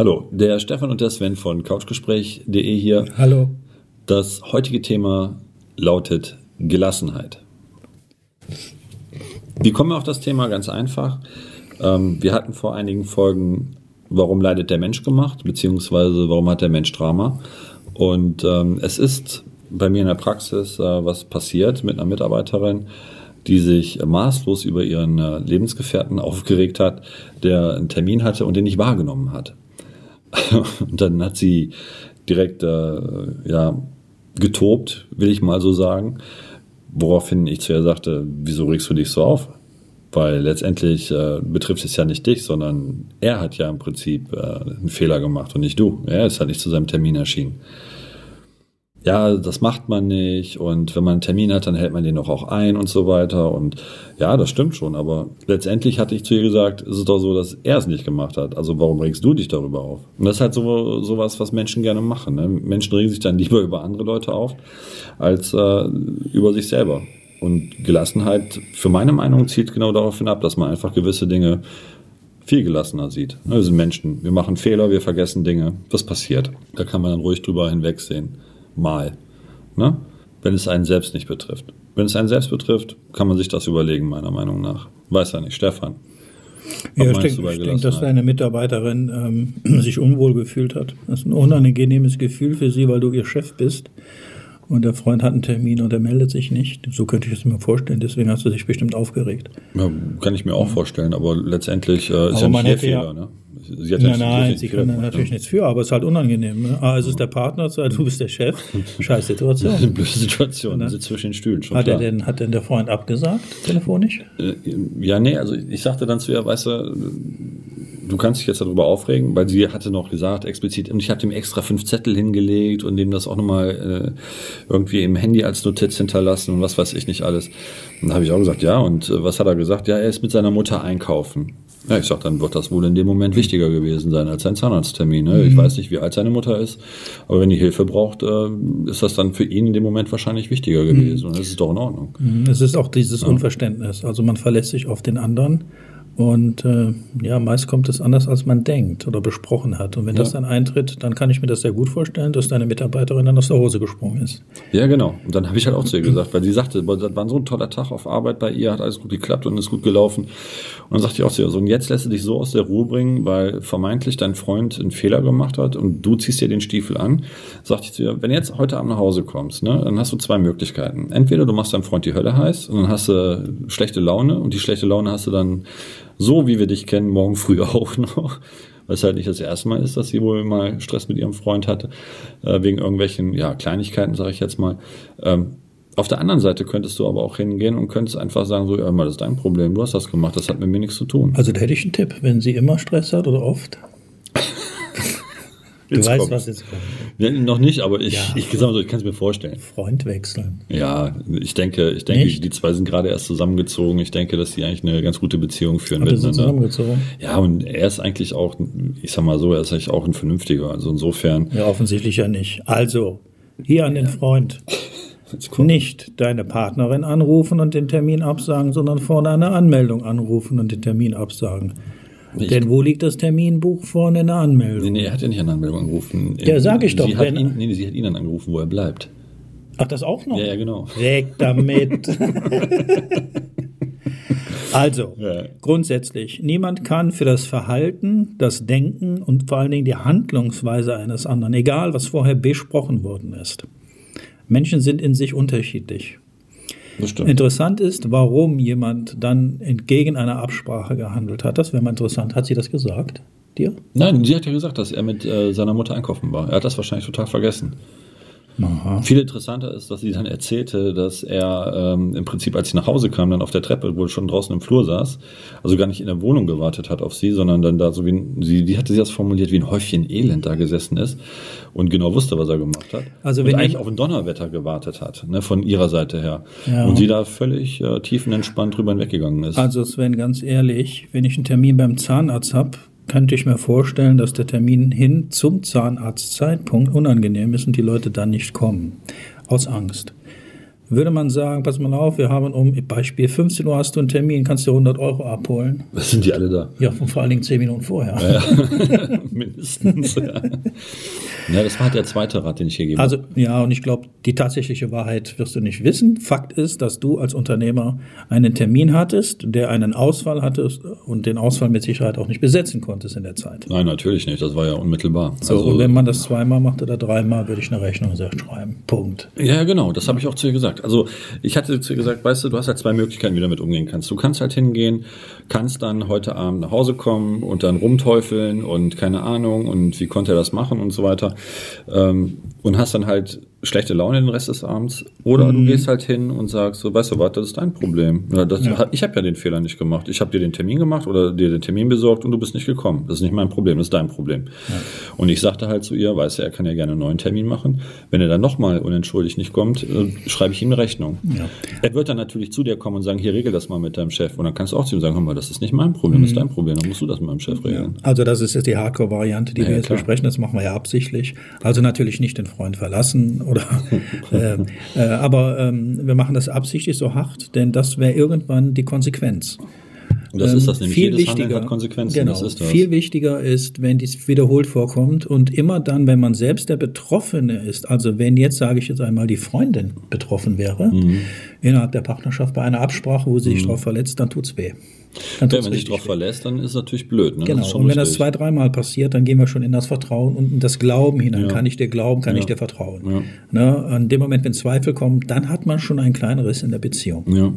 Hallo, der Stefan und der Sven von couchgespräch.de hier. Hallo. Das heutige Thema lautet Gelassenheit. Wie kommen wir auf das Thema? Ganz einfach. Ähm, wir hatten vor einigen Folgen, warum leidet der Mensch gemacht, beziehungsweise warum hat der Mensch Drama. Und ähm, es ist bei mir in der Praxis äh, was passiert mit einer Mitarbeiterin, die sich maßlos über ihren äh, Lebensgefährten aufgeregt hat, der einen Termin hatte und den nicht wahrgenommen hat. und dann hat sie direkt äh, ja, getobt, will ich mal so sagen. Woraufhin ich zu ihr sagte, wieso regst du dich so auf? Weil letztendlich äh, betrifft es ja nicht dich, sondern er hat ja im Prinzip äh, einen Fehler gemacht und nicht du. Er ist halt nicht zu seinem Termin erschienen ja, das macht man nicht und wenn man einen Termin hat, dann hält man den doch auch ein und so weiter und ja, das stimmt schon, aber letztendlich hatte ich zu ihr gesagt, es ist doch so, dass er es nicht gemacht hat, also warum regst du dich darüber auf? Und das ist halt so sowas, was Menschen gerne machen. Ne? Menschen regen sich dann lieber über andere Leute auf, als äh, über sich selber. Und Gelassenheit, für meine Meinung, zielt genau darauf hinab, dass man einfach gewisse Dinge viel gelassener sieht. Ne, wir sind Menschen, wir machen Fehler, wir vergessen Dinge, das passiert. Da kann man dann ruhig drüber hinwegsehen mal. Ne? Wenn es einen selbst nicht betrifft. Wenn es einen selbst betrifft, kann man sich das überlegen, meiner Meinung nach. Weiß ja nicht, Stefan. Ja, ich denke, ich denke, dass deine Mitarbeiterin ähm, sich unwohl gefühlt hat. Das ist ein unangenehmes Gefühl für sie, weil du ihr Chef bist und der Freund hat einen Termin und er meldet sich nicht. So könnte ich es mir vorstellen. Deswegen hast du dich bestimmt aufgeregt. Ja, kann ich mir auch vorstellen, aber letztendlich äh, ist aber ja nicht ihr Fehler. Ja, ne? Sie hat nein, nein, sie kann natürlich nichts für, aber es ist halt unangenehm. Ne? Ah, es ist der Partner, du bist der Chef. Scheiß Situation. eine blöde Situation, ne? sitzt zwischen den Stühlen. Schon hat, er denn, hat denn der Freund abgesagt, telefonisch? Äh, ja, nee, also ich sagte dann zu ihr, weißt du, du kannst dich jetzt darüber aufregen, weil sie hatte noch gesagt, explizit, und ich habe dem extra fünf Zettel hingelegt und dem das auch nochmal äh, irgendwie im Handy als Notiz hinterlassen und was weiß ich nicht alles. Und da habe ich auch gesagt, ja, und äh, was hat er gesagt? Ja, er ist mit seiner Mutter einkaufen. Ja, ich sag, dann wird das wohl in dem Moment wichtiger gewesen sein als ein Zahnarzttermin. Ne? Mhm. Ich weiß nicht, wie alt seine Mutter ist, aber wenn die Hilfe braucht, äh, ist das dann für ihn in dem Moment wahrscheinlich wichtiger gewesen. Mhm. Und das ist doch in Ordnung. Mhm. Es ist auch dieses ja. Unverständnis. Also man verlässt sich auf den anderen und äh, ja, meist kommt es anders, als man denkt oder besprochen hat. Und wenn ja. das dann eintritt, dann kann ich mir das sehr gut vorstellen, dass deine Mitarbeiterin dann aus der Hose gesprungen ist. Ja, genau. Und dann habe ich halt auch zu ihr gesagt, weil sie sagte, das war so ein toller Tag auf Arbeit bei ihr, hat alles gut geklappt und ist gut gelaufen. Und dann sagte ich auch zu ihr, so, und jetzt lässt du dich so aus der Ruhe bringen, weil vermeintlich dein Freund einen Fehler gemacht hat und du ziehst dir den Stiefel an. Sagte ich zu ihr, wenn du jetzt heute Abend nach Hause kommst, ne, dann hast du zwei Möglichkeiten. Entweder du machst deinem Freund die Hölle heiß und dann hast du schlechte Laune und die schlechte Laune hast du dann so wie wir dich kennen, morgen früh auch noch. Weil es halt nicht das erste Mal ist, dass sie wohl mal Stress mit ihrem Freund hatte, äh, wegen irgendwelchen ja, Kleinigkeiten, sage ich jetzt mal. Ähm, auf der anderen Seite könntest du aber auch hingehen und könntest einfach sagen, so, ja, mal, das ist dein Problem, du hast das gemacht, das hat mit mir nichts zu tun. Also da hätte ich einen Tipp, wenn sie immer Stress hat oder oft, Du jetzt weißt, kommt. was jetzt kommt. Ja, noch nicht, aber ich, ja, ich, ich, ich kann es mir vorstellen. Freund wechseln. Ja, ich denke, ich denke, nicht? die zwei sind gerade erst zusammengezogen. Ich denke, dass die eigentlich eine ganz gute Beziehung führen aber miteinander. Sind zusammengezogen. Ja, und er ist eigentlich auch, ich sag mal so, er ist eigentlich auch ein vernünftiger. Also insofern. Ja, offensichtlich ja nicht. Also, hier an den Freund. Nicht deine Partnerin anrufen und den Termin absagen, sondern vorne eine Anmeldung anrufen und den Termin absagen. Nicht. Denn wo liegt das Terminbuch vorne in der Anmeldung? Nee, nee, er hat ja nicht an Anmeldung angerufen. Ja, sag ich doch. Sie hat ihn, nee, sie hat ihn dann angerufen, wo er bleibt. Ach, das auch noch? Ja, ja, genau. Weg damit. also, ja. grundsätzlich, niemand kann für das Verhalten, das Denken und vor allen Dingen die Handlungsweise eines anderen, egal was vorher besprochen worden ist. Menschen sind in sich unterschiedlich. Interessant ist, warum jemand dann entgegen einer Absprache gehandelt hat. Das wäre mal interessant. Hat sie das gesagt? Dir? Nein, sie hat ja gesagt, dass er mit äh, seiner Mutter einkaufen war. Er hat das wahrscheinlich total vergessen. Aha. Viel interessanter ist, dass sie dann erzählte, dass er ähm, im Prinzip, als sie nach Hause kam, dann auf der Treppe wohl schon draußen im Flur saß, also gar nicht in der Wohnung gewartet hat auf sie, sondern dann da so wie ein, sie, die hatte sie das formuliert, wie ein Häufchen Elend da gesessen ist und genau wusste, was er gemacht hat. Also wenn und eigentlich auf ein Donnerwetter gewartet hat, ne, von ihrer Seite her. Ja. Und sie da völlig äh, tiefenentspannt drüber hinweggegangen ist. Also Sven, ganz ehrlich, wenn ich einen Termin beim Zahnarzt habe, könnte ich mir vorstellen, dass der Termin hin zum Zahnarztzeitpunkt unangenehm ist und die Leute dann nicht kommen. Aus Angst. würde man sagen, pass mal auf, wir haben um Beispiel 15 Uhr hast du einen Termin, kannst du 100 Euro abholen. Was sind die alle da? Ja, vor allen Dingen 10 Minuten vorher. Ja, mindestens. Ja. ja, das war halt der zweite Rat, den ich hier gebe. Also ja, und ich glaube, die tatsächliche Wahrheit wirst du nicht wissen. Fakt ist, dass du als Unternehmer einen Termin hattest, der einen Ausfall hattest und den Ausfall mit Sicherheit auch nicht besetzen konntest in der Zeit. Nein, natürlich nicht. Das war ja unmittelbar. So, also, und wenn man das zweimal macht oder dreimal, würde ich eine Rechnung sehr schreiben. Punkt. Ja, genau. Das habe ich auch zu ihr gesagt. Also ich hatte zu ihr gesagt, weißt du, du hast halt zwei Möglichkeiten, wie du damit umgehen kannst. Du kannst halt hingehen, kannst dann heute Abend nach Hause kommen und dann rumteufeln und keine Ahnung und wie konnte er das machen und so weiter. Ähm, und hast dann halt schlechte Laune den Rest des Abends. Oder mhm. du gehst halt hin und sagst so, weißt du was, das ist dein Problem. Ja, das, ja. Ich habe ja den Fehler nicht gemacht. Ich habe dir den Termin gemacht oder dir den Termin besorgt und du bist nicht gekommen. Das ist nicht mein Problem, das ist dein Problem. Ja. Und ich sagte halt zu ihr, weißt du, er kann ja gerne einen neuen Termin machen. Wenn er dann nochmal unentschuldigt nicht kommt, äh, schreibe ich ihm eine Rechnung. Er wird dann natürlich zu dir kommen und sagen, hier regel das mal mit deinem Chef. Und dann kannst du auch zu ihm sagen, hör mal, das ist nicht mein Problem, das ist mhm. dein Problem. Dann musst du das mit meinem Chef regeln. Also das ist jetzt die Hardcore-Variante, die wir jetzt klar. besprechen. Das machen wir ja absichtlich. Also natürlich nicht den Freund verlassen oder äh, äh, aber ähm, wir machen das absichtlich so hart, denn das wäre irgendwann die Konsequenz. Und das ist das ähm, nämlich. Viel Jedes wichtiger, hat Konsequenzen. Genau, das ist das. Viel wichtiger ist, wenn dies wiederholt vorkommt und immer dann, wenn man selbst der Betroffene ist, also wenn jetzt, sage ich jetzt einmal, die Freundin betroffen wäre, mhm. innerhalb der Partnerschaft bei einer Absprache, wo sie sich mhm. darauf verletzt, dann tut's weh. Dann ja, wenn sich darauf verlässt, dann ist es natürlich blöd. Ne? Genau, und wenn das zwei, dreimal passiert, dann gehen wir schon in das Vertrauen und in das Glauben hinein. Ja. Kann ich dir glauben, kann ja. ich dir vertrauen? Ja. Ne? An dem Moment, wenn Zweifel kommen, dann hat man schon einen kleinen Riss in der Beziehung. Ja.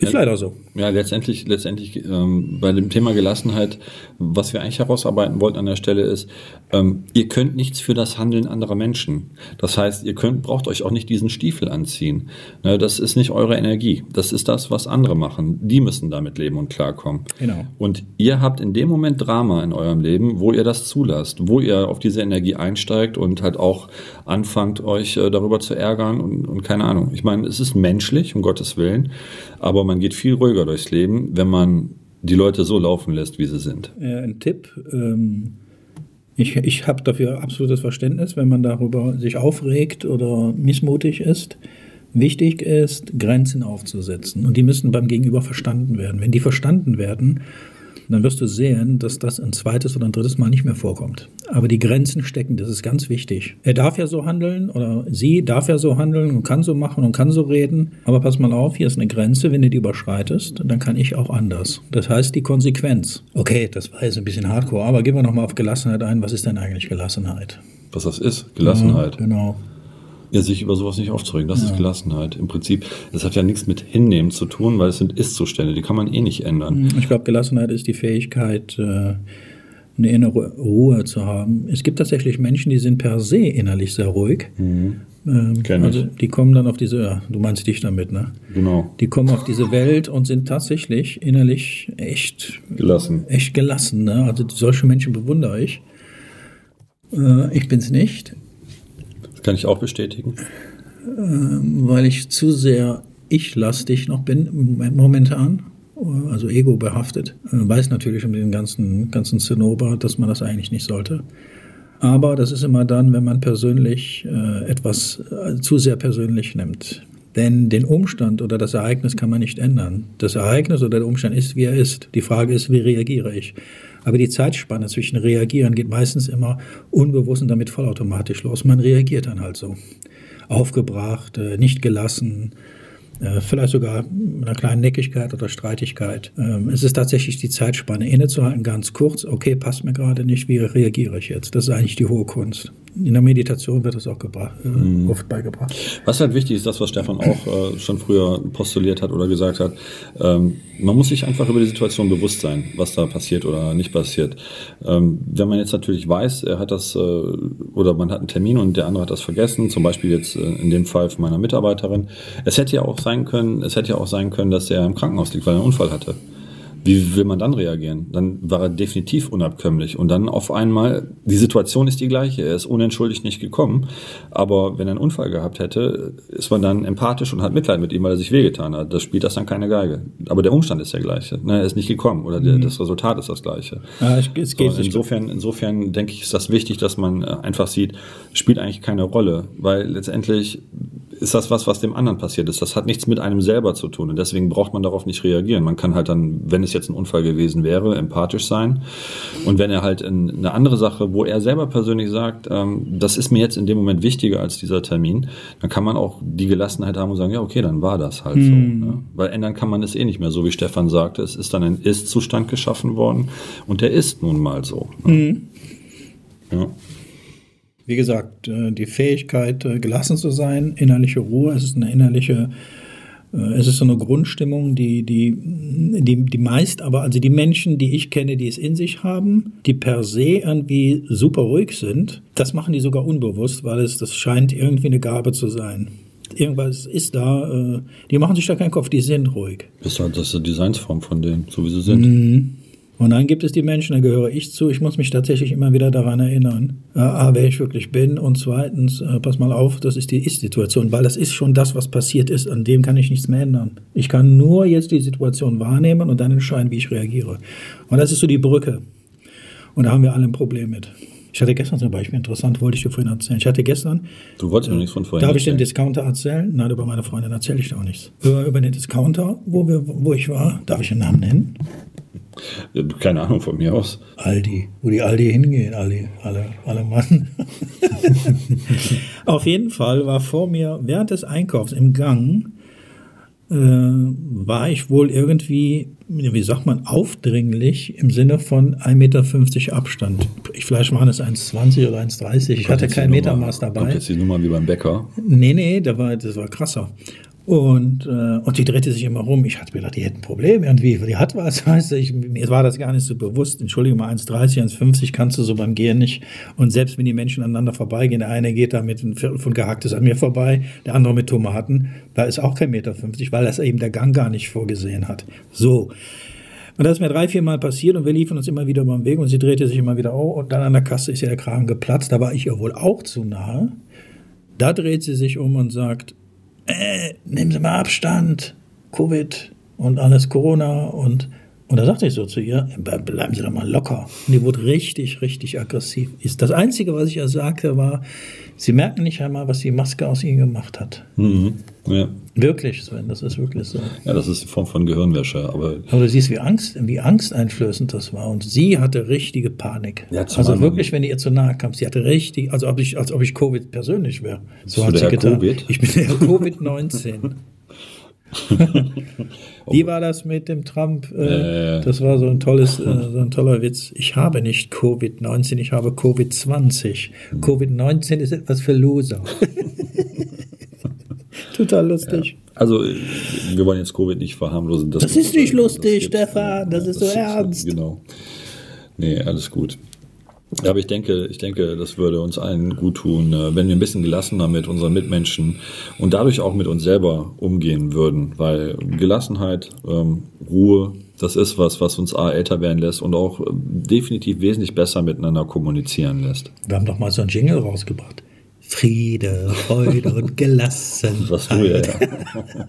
Ist leider so. Ja, letztendlich, letztendlich ähm, bei dem Thema Gelassenheit, was wir eigentlich herausarbeiten wollten an der Stelle ist, ähm, ihr könnt nichts für das Handeln anderer Menschen. Das heißt, ihr könnt, braucht euch auch nicht diesen Stiefel anziehen. Ne, das ist nicht eure Energie. Das ist das, was andere machen. Die müssen damit leben und klarkommen. Genau. Und ihr habt in dem Moment Drama in eurem Leben, wo ihr das zulasst, wo ihr auf diese Energie einsteigt und halt auch anfangt, euch äh, darüber zu ärgern und, und keine Ahnung. Ich meine, es ist menschlich, um Gottes Willen, aber man geht viel ruhiger durchs Leben, wenn man die Leute so laufen lässt, wie sie sind. Ja, ein Tipp. Ähm, ich ich habe dafür absolutes Verständnis, wenn man darüber sich aufregt oder missmutig ist. Wichtig ist, Grenzen aufzusetzen. Und die müssen beim Gegenüber verstanden werden. Wenn die verstanden werden, dann wirst du sehen, dass das ein zweites oder ein drittes Mal nicht mehr vorkommt. Aber die Grenzen stecken, das ist ganz wichtig. Er darf ja so handeln oder sie darf ja so handeln und kann so machen und kann so reden. Aber pass mal auf, hier ist eine Grenze, wenn du die überschreitest, dann kann ich auch anders. Das heißt die Konsequenz. Okay, das war jetzt ein bisschen hardcore, aber gehen wir nochmal auf Gelassenheit ein. Was ist denn eigentlich Gelassenheit? Was das ist? Gelassenheit. Ja, genau. Ja, sich über sowas nicht aufzuregen, das ja. ist Gelassenheit. Im Prinzip, das hat ja nichts mit Hinnehmen zu tun, weil es sind Ist-Zustände, die kann man eh nicht ändern. Ich glaube, Gelassenheit ist die Fähigkeit, äh, eine innere Ruhe zu haben. Es gibt tatsächlich Menschen, die sind per se innerlich sehr ruhig. Mhm. Ähm, also die kommen dann auf diese, ja, du meinst dich damit, ne? Genau. Die kommen auf diese Welt und sind tatsächlich innerlich echt gelassen. Echt gelassen, ne? Also solche Menschen bewundere ich. Äh, ich bin es nicht. Kann ich auch bestätigen. Ähm, weil ich zu sehr ich-lastig noch bin momentan, also ego behaftet. Äh, weiß natürlich um den ganzen, ganzen Zinnober, dass man das eigentlich nicht sollte. Aber das ist immer dann, wenn man persönlich äh, etwas äh, zu sehr persönlich nimmt. Denn den Umstand oder das Ereignis kann man nicht ändern. Das Ereignis oder der Umstand ist, wie er ist. Die Frage ist, wie reagiere ich? Aber die Zeitspanne zwischen Reagieren geht meistens immer unbewusst und damit vollautomatisch los. Man reagiert dann halt so. Aufgebracht, äh, nicht gelassen, vielleicht sogar mit einer kleinen Neckigkeit oder Streitigkeit. Ähm, es ist tatsächlich die Zeitspanne innezuhalten, ganz kurz, okay, passt mir gerade nicht, wie reagiere ich jetzt? Das ist eigentlich die hohe Kunst. In der Meditation wird das auch äh, mhm. oft beigebracht. Was halt wichtig ist, das, was Stefan auch äh, schon früher postuliert hat oder gesagt hat, ähm, man muss sich einfach über die Situation bewusst sein, was da passiert oder nicht passiert. Ähm, wenn man jetzt natürlich weiß, er hat das äh, oder man hat einen Termin und der andere hat das vergessen, zum Beispiel jetzt äh, in dem Fall von meiner Mitarbeiterin, es hätte ja auch sein können, es hätte ja auch sein können, dass er im Krankenhaus liegt, weil er einen Unfall hatte. Wie will man dann reagieren? Dann war er definitiv unabkömmlich. Und dann auf einmal, die Situation ist die gleiche. Er ist unentschuldigt nicht gekommen. Aber wenn er einen Unfall gehabt hätte, ist man dann empathisch und hat Mitleid mit ihm, weil er sich wehgetan hat. Das spielt das dann keine Geige. Aber der Umstand ist der gleiche. Ne, er ist nicht gekommen oder der, mhm. das Resultat ist das gleiche. Ja, es, es geht so, insofern, insofern denke ich, ist das wichtig, dass man äh, einfach sieht, spielt eigentlich keine Rolle. Weil letztendlich ist das was, was dem anderen passiert ist. Das hat nichts mit einem selber zu tun und deswegen braucht man darauf nicht reagieren. Man kann halt dann, wenn es jetzt ein Unfall gewesen wäre, empathisch sein und wenn er halt in eine andere Sache, wo er selber persönlich sagt, ähm, das ist mir jetzt in dem Moment wichtiger als dieser Termin, dann kann man auch die Gelassenheit haben und sagen, ja okay, dann war das halt mhm. so. Ne? Weil ändern kann man es eh nicht mehr, so wie Stefan sagte, es ist dann ein Ist-Zustand geschaffen worden und der ist nun mal so. Ne? Mhm. Ja wie gesagt, äh, die Fähigkeit, äh, gelassen zu sein, innerliche Ruhe, es ist eine innerliche, äh, es ist so eine Grundstimmung, die, die, die, die meist, aber also die Menschen, die ich kenne, die es in sich haben, die per se irgendwie super ruhig sind, das machen die sogar unbewusst, weil es, das scheint irgendwie eine Gabe zu sein irgendwas ist da, die machen sich da keinen Kopf, die sind ruhig. Das ist halt das ist die Designsform von denen, so wie sie sind. Mhm. Und dann gibt es die Menschen, da gehöre ich zu. Ich muss mich tatsächlich immer wieder daran erinnern, äh, A, wer ich wirklich bin und zweitens, äh, pass mal auf, das ist die Ist-Situation, weil das ist schon das, was passiert ist. An dem kann ich nichts mehr ändern. Ich kann nur jetzt die Situation wahrnehmen und dann entscheiden, wie ich reagiere. Und das ist so die Brücke. Und da haben wir alle ein Problem mit. Ich hatte gestern zum Beispiel, interessant, wollte ich dir vorhin erzählen. Ich hatte gestern. Du wolltest mir nichts von vorhin Darf ich den Discounter erzählen? Nein, über meine Freundin erzähle ich da auch nichts. Über, über den Discounter, wo, wir, wo ich war, darf ich den Namen nennen? Keine Ahnung von mir aus. Aldi, wo die Aldi hingehen, Aldi, alle, alle Mann. Auf jeden Fall war vor mir während des Einkaufs im Gang, äh, war ich wohl irgendwie, wie sagt man, aufdringlich im Sinne von 1,50 Meter Abstand. Ich, vielleicht waren es 1,20 oder 1,30. Ich hatte kein Metermaß dabei. Kommt jetzt die Nummer wie beim Bäcker? Nee, nee, da war, das war krasser. Und, äh, und die drehte sich immer rum. Ich hatte mir gedacht, die hätten ein Problem irgendwie. Die hat was, weißt du. Ich, mir war das gar nicht so bewusst. Entschuldige mal, 1,30, 1,50 kannst du so beim Gehen nicht. Und selbst wenn die Menschen aneinander vorbeigehen, der eine geht da mit einem Viertel von Gehacktes an mir vorbei, der andere mit Tomaten, da ist auch kein Meter 50, weil das eben der Gang gar nicht vorgesehen hat. So. Und das ist mir drei, vier Mal passiert und wir liefen uns immer wieder über den Weg und sie drehte sich immer wieder auf und dann an der Kasse ist ihr der Kragen geplatzt. Da war ich ihr wohl auch zu nahe. Da dreht sie sich um und sagt, äh, nehmen Sie mal Abstand, Covid und alles Corona und und da sagte ich so zu ihr, bleiben Sie doch mal locker. Und die wurde richtig, richtig aggressiv. Das Einzige, was ich ihr sagte, war, Sie merken nicht einmal, was die Maske aus Ihnen gemacht hat. Mhm. Ja. Wirklich, Sven, das ist wirklich so. Ja, das ist die Form von Gehirnwäsche. Aber, aber du siehst, wie, Angst, wie angsteinflößend das war. Und sie hatte richtige Panik. Ja, also wirklich, wenn ihr zu nahe kam, sie hatte richtig, also ob ich, als ob ich Covid persönlich wäre. So hat sie getan. Covid? Ich bin der Covid-19. Wie war das mit dem Trump? Äh, äh, das war so ein tolles, äh, so ein toller Witz. Ich habe nicht Covid-19, ich habe Covid-20. Covid-19 ist etwas für Loser. Total lustig. Ja. Also, wir wollen jetzt Covid nicht verharmlosen. Das, das ist nicht lustig, das Stefan. Das, das ist so ernst. Genau. Nee, alles gut. Ja, aber ich denke, ich denke, das würde uns allen gut tun, äh, wenn wir ein bisschen gelassener mit unseren Mitmenschen und dadurch auch mit uns selber umgehen würden, weil Gelassenheit, ähm, Ruhe, das ist was, was uns A älter werden lässt und auch äh, definitiv wesentlich besser miteinander kommunizieren lässt. Wir haben doch mal so ein Jingle rausgebracht. Friede, Freude und Gelassenheit. Was du ja. ja.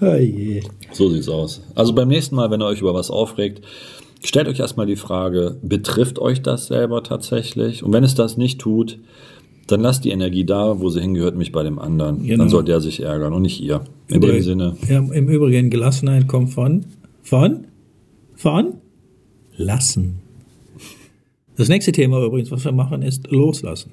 oh je. So sieht's aus. Also beim nächsten Mal, wenn ihr euch über was aufregt, stellt euch erstmal die Frage, betrifft euch das selber tatsächlich? Und wenn es das nicht tut, dann lasst die Energie da, wo sie hingehört, mich bei dem anderen. Genau. Dann soll der sich ärgern und nicht ihr. In Übrig, dem Sinne. Ja, Im Übrigen, Gelassenheit kommt von, von, von lassen. Das nächste Thema übrigens, was wir machen, ist loslassen.